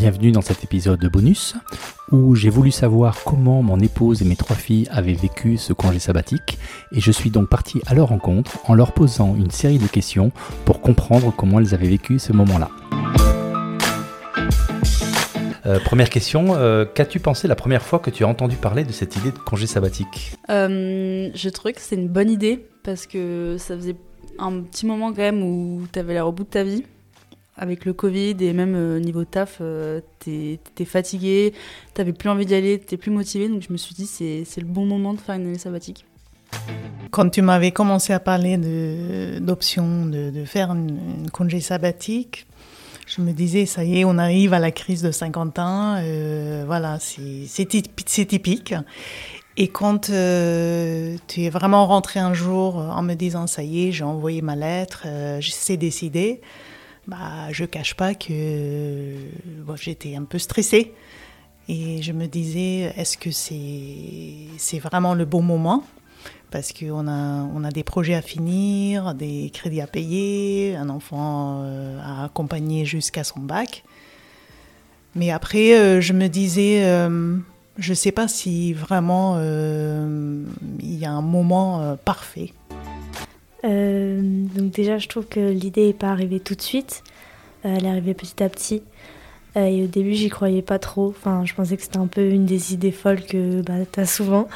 Bienvenue dans cet épisode de bonus où j'ai voulu savoir comment mon épouse et mes trois filles avaient vécu ce congé sabbatique et je suis donc parti à leur rencontre en leur posant une série de questions pour comprendre comment elles avaient vécu ce moment-là. Euh, première question, euh, qu'as-tu pensé la première fois que tu as entendu parler de cette idée de congé sabbatique? Euh, je trouvais que c'est une bonne idée parce que ça faisait un petit moment quand même où tu avais l'air au bout de ta vie avec le Covid et même euh, niveau taf, euh, t'étais fatigué, t'avais plus envie d'y aller, t'étais plus motivé. Donc je me suis dit c'est le bon moment de faire une année sabbatique. Quand tu m'avais commencé à parler d'options de, faire une, congé sabbatique, je me disais, ça y est, on arrive à la crise de 50 ans, euh, voilà, c'est typique. Et quand euh, tu es vraiment rentré un jour en me disant, ça y est, j'ai envoyé ma lettre, euh, c'est décidé, bah, je cache pas que j'étais un peu stressée. Et je me disais, est-ce que c'est c'est vraiment le bon moment? Parce qu'on a, on a des projets à finir, des crédits à payer, un enfant euh, à accompagner jusqu'à son bac. Mais après, euh, je me disais, euh, je ne sais pas si vraiment il y a un moment parfait. Euh, donc déjà, je trouve que l'idée n'est pas arrivée tout de suite. Euh, elle est arrivée petit à petit. Euh, et au début, j'y croyais pas trop. Enfin, je pensais que c'était un peu une des idées folles que bah, tu as souvent.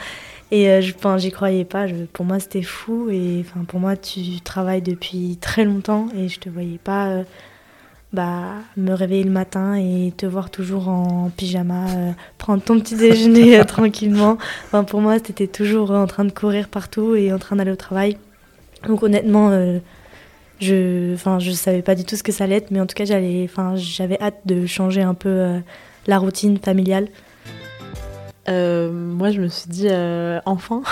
Et je enfin, j'y croyais pas. Je- pour moi, c'était fou. Et enfin, pour moi, tu travailles depuis très longtemps et je te voyais pas bah, me réveiller le matin et te voir toujours en pyjama, euh, prendre ton petit déjeuner euh, tranquillement. Enfin, pour moi, c'était toujours en train de courir partout et en train d'aller au travail. Donc honnêtement, euh, je, enfin, je savais pas du tout ce que ça allait être, mais en tout cas, j'allais, enfin, j'avais hâte de changer un peu euh, la routine familiale. Euh, moi je me suis dit enfin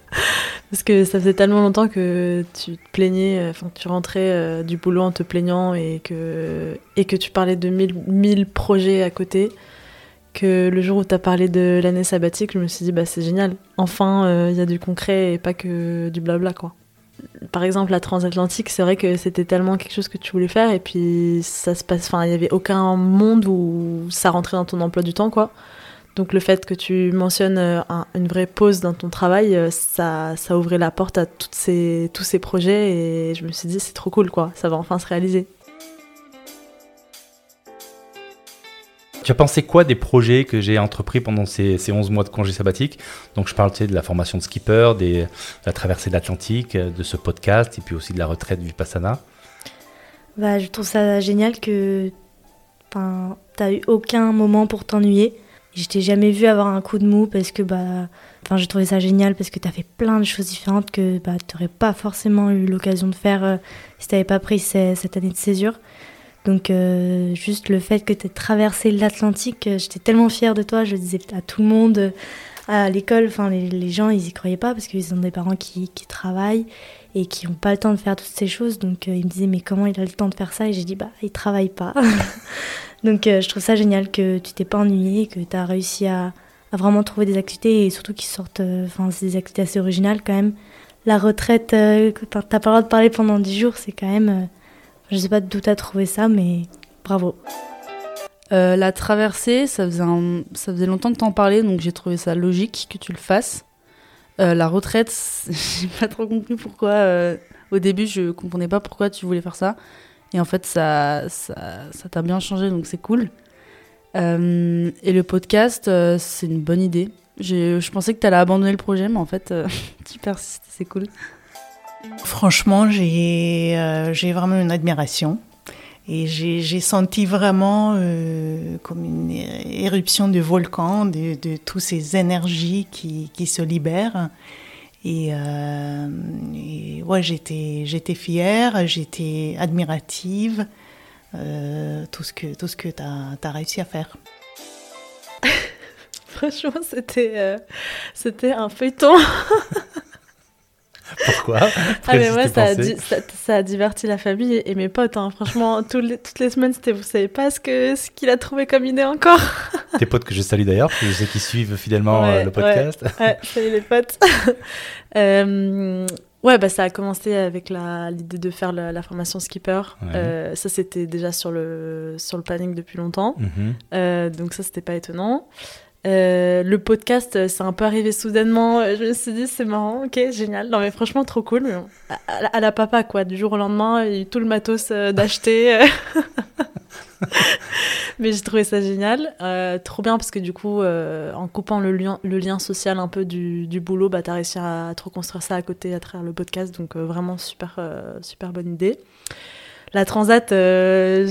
parce que ça faisait tellement longtemps que tu te plaignais, enfin que tu rentrais du boulot en te plaignant et que et que tu parlais de mille, mille projets à côté que le jour où tu as parlé de l'année sabbatique, je me suis dit bah c'est génial. Enfin, il y a du concret et pas que du blabla quoi. Par exemple, la transatlantique, c'est vrai que c'était tellement quelque chose que tu voulais faire et puis ça se passe enfin, il y avait aucun monde où ça rentrait dans ton emploi du temps quoi. Donc le fait que tu mentionnes euh, un- une vraie pause dans ton travail, euh, ça, ça ouvrait la porte à ces, tous ces projets et je me suis dit c'est trop cool quoi, ça va enfin se réaliser. Tu as pensé quoi des projets que j'ai entrepris pendant ces, ces 11 mois de congé sabbatique Donc je parle de la formation de skipper, de la traversée de l'Atlantique, euh, de ce podcast et puis aussi de la retraite Vipassana. Bah, je trouve ça génial que, enfin, t'as eu aucun moment pour t'ennuyer. Je t'ai jamais vu avoir un coup de mou parce que bah, enfin, j'ai trouvé ça génial parce que t'as fait plein de choses différentes que bah, t'aurais pas forcément eu l'occasion de faire euh, si t'avais pas pris cette année de césure. Donc euh, juste le fait que t'aies traversé l'Atlantique, euh, j'étais tellement fière de toi. Je le disais à tout le monde, euh, à l'école, enfin les, gens ils y croyaient pas parce qu'ils ont des parents qui, qui travaillent et qui n'ont pas le temps de faire toutes ces choses. Donc ils me disaient mais comment il a le temps de faire ça? Et j'ai dit bah il travaille pas. Donc je trouve ça génial que tu t'es pas ennuyé, que tu as réussi à, vraiment trouver des activités et surtout qui sortent, enfin c'est des activités assez originales quand même. La retraite, que t'as pas le droit de parler pendant 10 jours, c'est quand même, je sais pas d'où t'as trouvé ça, mais bravo. Euh, la traversée, ça faisait, longtemps que t'en parlais, donc j'ai trouvé ça logique que tu le fasses. Euh, la retraite, j'ai pas trop compris pourquoi. euh, au début, je comprenais pas pourquoi tu voulais faire ça. Et en fait, ça ça ça t'a bien changé, donc c'est cool. Et le podcast, c'est une bonne idée. Je pensais que t'allais abandonner le projet, mais en fait, tu persistes, c'est cool. Franchement, j'ai euh, j'ai vraiment une admiration. Et j'ai senti vraiment euh, comme une éruption de volcan, de, de toutes ces énergies qui, qui se libèrent. Et, euh, ouais, j'étais fière, j'étais admirative, euh, tout ce que, tu as, réussi à faire. Franchement, c'était un feuilleton. Pourquoi? Ah mais moi ça a, di- ça, ça a diverti la famille et mes potes. hein. Franchement, tous les- toutes les semaines, c'était vous savez pas ce que ce qu'il a trouvé comme idée encore. Tes potes que je salue d'ailleurs, parce que je sais qu'ils suivent fidèlement Ouais, euh, le podcast. Ouais, salut les potes. Euh, Ouais, bah, ça a commencé avec l'idée de faire la, formation skipper. Euh, ça, c'était déjà sur le, sur le planning depuis longtemps. Mhm. Donc ça, c'était pas étonnant. Euh, le podcast, c'est un peu arrivé soudainement. Je me suis dit, c'est marrant, ok, génial. Non, mais franchement, trop cool. À, la papa, quoi. Du jour au lendemain, il y a eu tout le matos d'acheter. mais j'ai trouvé ça génial. Euh, trop bien parce que du coup, euh, en coupant le lien, social un peu du, du boulot, bah, tu as réussi à, te reconstruire ça à côté à travers le podcast. Donc euh, vraiment super, super bonne idée. La Transat, euh,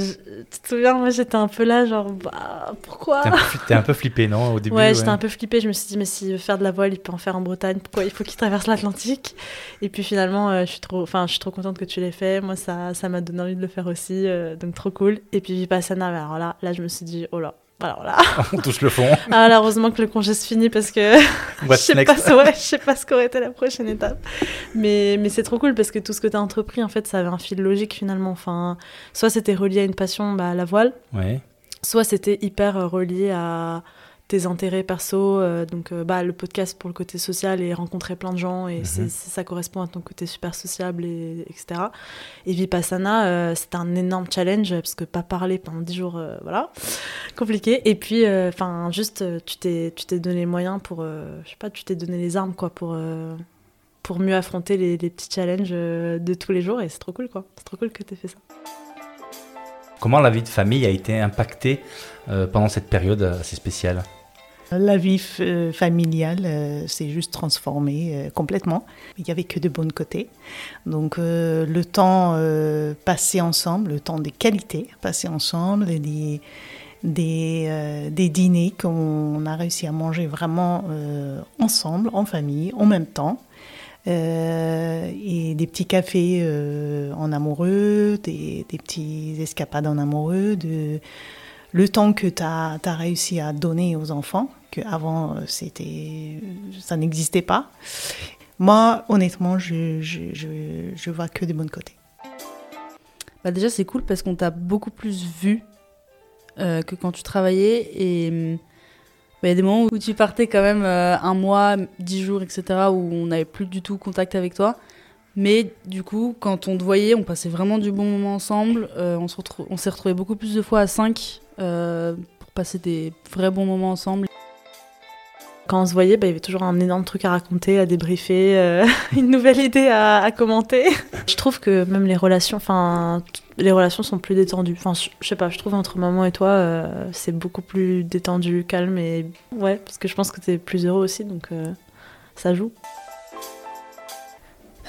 tu te souviens, moi j'étais un peu là, genre, bah, pourquoi T'es un, peu flippé, non Au début Ouais, j'étais un peu flippé. Je me suis dit, mais s'il veut faire de la voile, il peut en faire en Bretagne. Pourquoi il faut qu'il traverse l'Atlantique? Et puis finalement, euh, je, suis trop, je suis trop contente que tu l'aies fait. Moi, ça m'a donné envie de le faire aussi. Euh, donc, trop cool. Et puis Vipassana, alors là, là, je me suis dit, oh là, alors là. On touche le fond. Ah là, heureusement que le congé se finit parce que je sais pas, ouais, je sais pas ce qu'aurait été la prochaine étape. Mais, mais c'est trop cool parce que tout ce que tu as entrepris, en fait, ça avait un fil logique finalement. Enfin, soit c'était relié à une passion, bah, à la voile. Ouais. Soit c'était hyper relié à tes intérêts perso, euh, donc euh, bah, le podcast pour le côté social et rencontrer plein de gens, et c'est, mhm. ça correspond à ton côté super sociable, et, etc. Et Vipassana, euh, c'était un énorme challenge, parce que pas parler pendant 10 jours, voilà, compliqué. Et puis, enfin, juste, tu t'es, tu t'es donné les moyens pour, je sais pas, tu t'es donné les armes, quoi, pour, pour mieux affronter les, les petits challenges de tous les jours, et c'est trop cool, quoi. C'est trop cool que tu aies fait ça. Comment la vie de famille a été impactée pendant cette période assez spéciale? La vie euh, familiale euh, s'est juste transformée euh, complètement. Il n'y avait que de bons côtés. Donc le temps passé ensemble, le temps des qualités passé ensemble, des, des, des dîners qu'on a réussi à manger vraiment ensemble, en famille, en même temps. et des petits cafés en amoureux, des, des petits escapades en amoureux, de, le temps que tu as, réussi à donner aux enfants, qu'avant, c'était, ça n'existait pas. Moi, honnêtement, je, je, je, vois que des bons côtés. Bah déjà, c'est cool parce qu'on t'a beaucoup plus vu euh, que quand tu travaillais. Et bah, il y a des moments où tu partais quand même euh, un mois, dix jours, etc., où on n'avait plus du tout contact avec toi. Mais du coup, quand on te voyait, on passait vraiment du bon moment ensemble. Euh, on, on s'est retrouvés beaucoup plus de fois à 5 euh, pour passer des vrais bons moments ensemble. Quand on se voyait, bah, il y avait toujours un énorme truc à raconter, à débriefer, euh, une nouvelle idée à, commenter. je trouve que même les relations, enfin, les relations sont plus détendues. Enfin, je, sais pas, je trouve entre maman et toi, c'est beaucoup plus détendu, calme et ouais, parce que je pense que tu es plus heureux aussi, donc ça joue.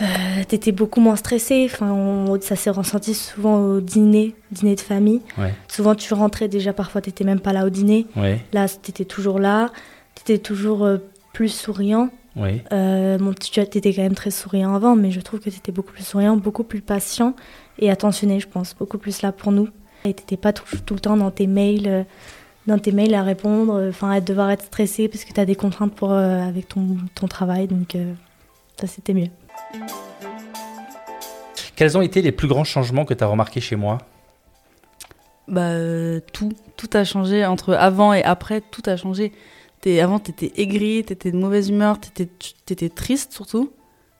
Euh, t'étais beaucoup moins stressée. Enfin, ça s'est ressenti souvent au dîner, dîner de famille. Souvent, tu rentrais déjà, parfois, t'étais même pas là au dîner. Là, t'étais toujours là. T'étais toujours euh, plus souriant. Euh, bon, tu étais quand même très souriant avant, mais je trouve que t'étais beaucoup plus souriant, beaucoup plus patient et attentionné, je pense, beaucoup plus là pour nous. Et t'étais pas tout, tout, le temps dans tes mails, dans tes mails à répondre, enfin, à devoir être stressé parce que t'as des contraintes pour, avec ton, ton travail, donc ça c'était mieux. Quels ont été les plus grands changements que tu as remarqués chez moi? Bah tout, tout a changé entre avant et après, tout a changé. Es, avant, tu étais aigri, tu étais de mauvaise humeur, tu étais, triste surtout,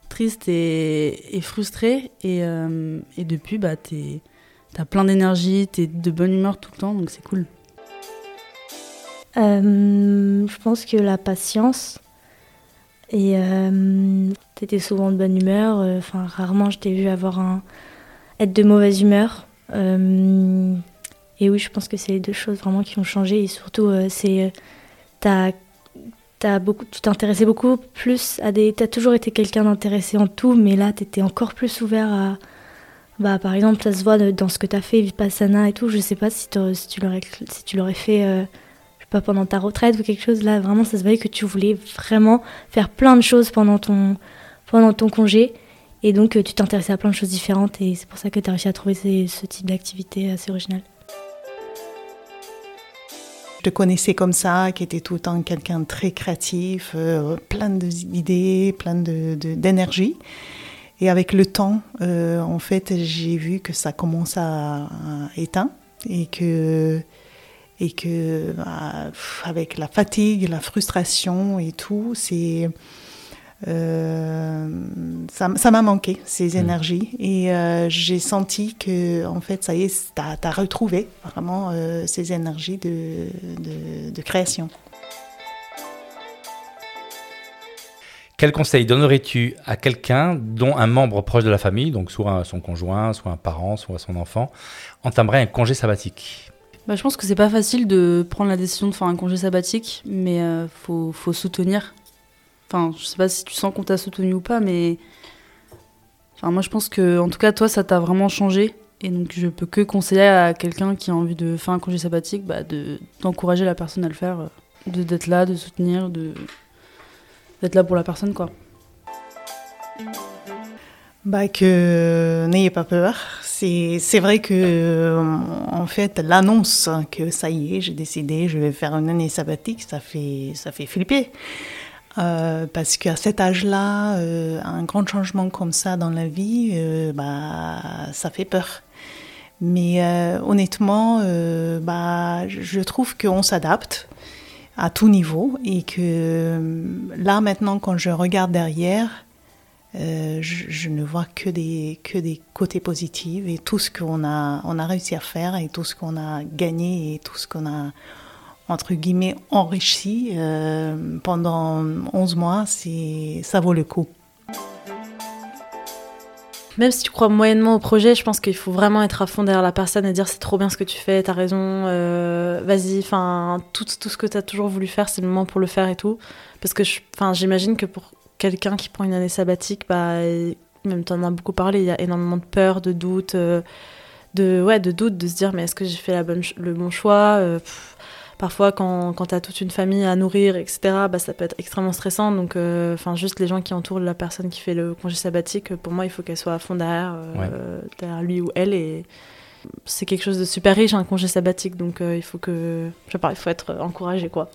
triste et, et frustré. Et, euh, et, depuis, bah, tu as plein d'énergie, tu es de bonne humeur tout le temps, donc c'est cool. Euh, je pense que la patience, et euh, t'étais souvent de bonne humeur. Enfin, rarement je t'ai vu avoir un être de mauvaise humeur. Et oui, je pense que c'est les deux choses vraiment qui ont changé. Et surtout, c'est t'as as beaucoup, tu t'intéressais beaucoup plus à des. T'as toujours été quelqu'un d'intéressé en tout, mais là, t'étais encore plus ouvert à. Bah, par exemple, ça se voit dans ce que t'as fait, Vipassana et tout. Je sais pas si, si tu l'aurais si tu l'aurais fait pas pendant ta retraite ou quelque chose. Là, vraiment, ça se voyait que tu voulais vraiment faire plein de choses pendant ton, pendant ton congé. Et donc, euh, tu t'intéressais à plein de choses différentes. Et c'est pour ça que tu as réussi à trouver ce type d'activité assez original. Te connaissais comme ça, qui était tout le temps quelqu'un de très créatif, euh, plein d'idées, plein d'énergie. De, et avec le temps, euh, en fait, j'ai vu que ça commence à, éteindre et que et que bah, avec la fatigue, la frustration et tout, c'est ça ça m'a manqué, ces Mm. énergies. Et euh, j'ai senti que, en fait, ça y est, tu as, retrouvé vraiment euh, ces énergies de, de, de création. Quel conseil donnerais-tu à quelqu'un dont un membre proche de la famille, donc soit son conjoint, soit un parent, soit son enfant, entamerait un congé sabbatique? Bah, je pense que c'est pas facile de prendre la décision de faire un congé sabbatique, mais euh, faut, faut soutenir. Enfin, je sais pas si tu sens qu'on t'a soutenu ou pas, mais. Enfin, moi, je pense que, en tout cas, toi, ça t'a vraiment changé. Et donc, je peux que conseiller à quelqu'un qui a envie de faire un congé sabbatique, bah, de, d'encourager la personne à le faire, euh, d'être là, de soutenir, d'être là pour la personne, quoi. Bah que n'ayez pas peur. C'est c'est vrai que euh, en fait l'annonce que ça y est, j'ai décidé, je vais faire une année sabbatique, ça fait ça fait flipper. Euh, parce qu'à cet âge-là, euh, un grand changement comme ça dans la vie, euh, bah ça fait peur. Mais honnêtement, bah je trouve qu'on s'adapte à tout niveau et que là maintenant quand je regarde derrière. Je, je ne vois que des, que des côtés positifs et tout ce qu'on a, on a réussi à faire et tout ce qu'on a gagné et tout ce qu'on a, entre guillemets, enrichi euh, pendant 11 mois, ça vaut le coup. Même si tu crois moyennement au projet, je pense qu'il faut vraiment être à fond derrière la personne et dire c'est trop bien ce que tu fais, t'as raison, euh, vas-y, enfin, tout, tout ce que t'as toujours voulu faire, c'est le moment pour le faire et tout. Parce que j'imagine que pour quelqu'un qui prend une année sabbatique, bah, même t'en as beaucoup parlé, il y a énormément de peur, de doute, euh, de, ouais, de doute, de se dire mais est-ce que j'ai fait le bon choix Parfois, quand, quand t'as toute une famille à nourrir, etc., bah, ça peut être extrêmement stressant. Donc, euh, enfin, juste les gens qui entourent la personne qui fait le congé sabbatique, pour moi, il faut qu'elle soit à fond derrière, euh, derrière lui ou elle. Et c'est quelque chose de super riche, un congé sabbatique. Donc, euh, il faut que, je sais pas, il faut être encouragé, quoi.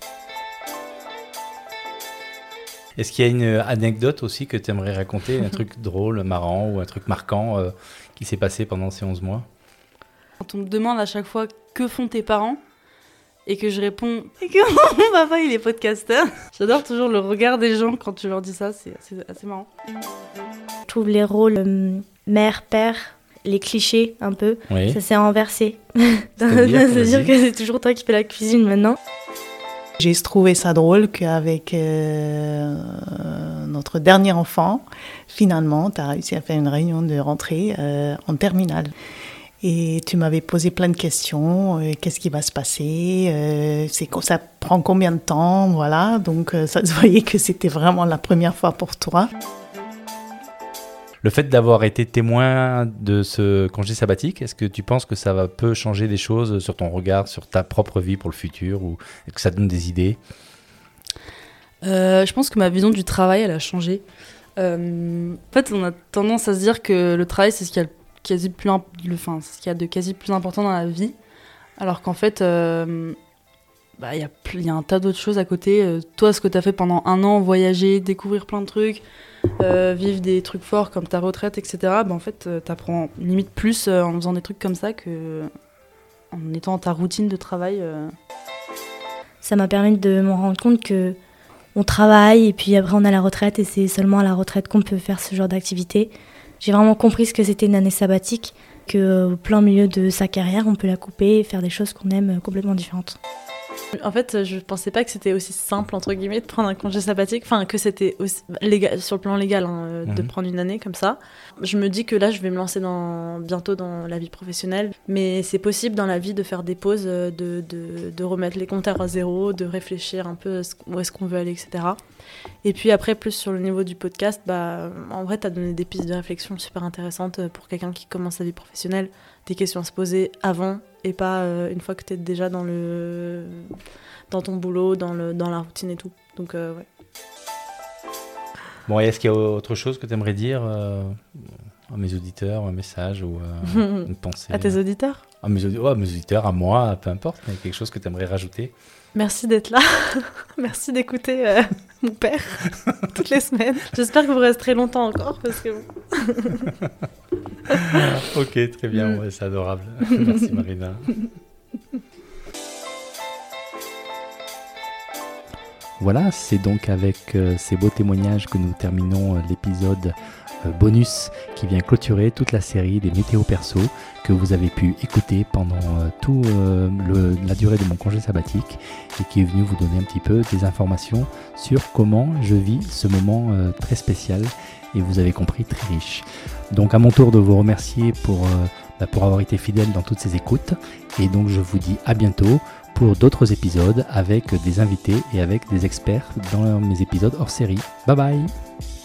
Est-ce qu'il y a une anecdote aussi que tu aimerais raconter, un truc drôle, marrant ou un truc marquant euh, qui s'est passé pendant ces 11 mois? Quand on me demande à chaque fois que font tes parents? Et que je réponds et que mon papa il est podcasteur, j'adore toujours le regard des gens quand tu leur dis ça, c'est assez, assez marrant. Je trouve les rôles euh, mère, père, les clichés un peu, Oui. ça s'est inversé. C'est-à-dire, que c'est toujours toi qui fais la cuisine maintenant. J'ai trouvé ça drôle qu'avec euh, notre dernier enfant, finalement, tu as réussi à faire une réunion de rentrée euh, en terminale. Et tu m'avais posé plein de questions. euh, Qu'est-ce qui va se passer euh, C'est Ça prend combien de temps Voilà. Donc, euh, ça se voyait que c'était vraiment la première fois pour toi. Le fait d'avoir été témoin de ce congé sabbatique, est-ce que tu penses que ça va, peut changer des choses sur ton regard, sur ta propre vie pour le futur ou que ça donne des idées? Euh, je pense que ma vision du travail elle a changé. Euh, en fait, on a tendance à se dire que le travail c'est ce qu'il y a, le quasi plus imp- enfin, ce qu'il y a de quasi plus important dans la vie, alors qu'en fait, euh, bah, il y, a pl- il y a un tas d'autres choses à côté. Euh, toi, ce que tu as fait pendant un an, voyager, découvrir plein de trucs, euh, vivre des trucs forts comme ta retraite, etc. Bah, en fait, tu apprends limite plus en faisant des trucs comme ça que en étant ta routine de travail. Ça m'a permis de me rendre compte que on travaille et puis après on a la retraite et c'est seulement à la retraite qu'on peut faire ce genre d'activité. J'ai vraiment compris ce que c'était une année sabbatique, que au plein milieu de sa carrière, on peut la couper et faire des choses qu'on aime euh, complètement différentes. En fait, je pensais pas que c'était aussi simple, entre guillemets, de prendre un congé sabbatique. Enfin, que c'était aussi légal, sur le plan légal, hein, euh, de Mhm. prendre une année comme ça. Je me dis que là, je vais me lancer dans, bientôt dans la vie professionnelle. Mais c'est possible dans la vie de faire des pauses, euh, de, de, de remettre les compteurs à zéro, de réfléchir un peu où est-ce qu'on veut aller, etc. Et puis après, plus sur le niveau du podcast, bah, en vrai, tu as donné des pistes de réflexion super intéressantes euh, pour quelqu'un qui commence sa vie professionnelle. Des questions à se poser avant et pas euh, une fois que tu es déjà dans, le, dans ton boulot, dans, le, dans la routine et tout. Donc, euh, ouais. Bon, est-ce qu'il y a autre chose que tu aimerais dire euh, à mes auditeurs, un message ou euh, une pensée À tes auditeurs, à mes, audi- ouais, à mes auditeurs, à moi, peu importe, mais quelque chose que tu aimerais rajouter? Merci d'être là. merci d'écouter euh, mon père toutes les semaines. J'espère que vous resterez longtemps encore parce que Ok, très bien, Mm. ouais, c'est adorable. Merci Marina. Voilà, c'est donc avec euh, ces beaux témoignages que nous terminons euh, l'épisode bonus qui vient clôturer toute la série des météos perso que vous avez pu écouter pendant toute la durée de mon congé sabbatique et qui est venu vous donner un petit peu des informations sur comment je vis ce moment très spécial et vous avez compris très riche. Donc à mon tour de vous remercier pour, bah, pour avoir été fidèle dans toutes ces écoutes et donc je vous dis à bientôt pour d'autres épisodes avec des invités et avec des experts dans mes épisodes hors série. Bye bye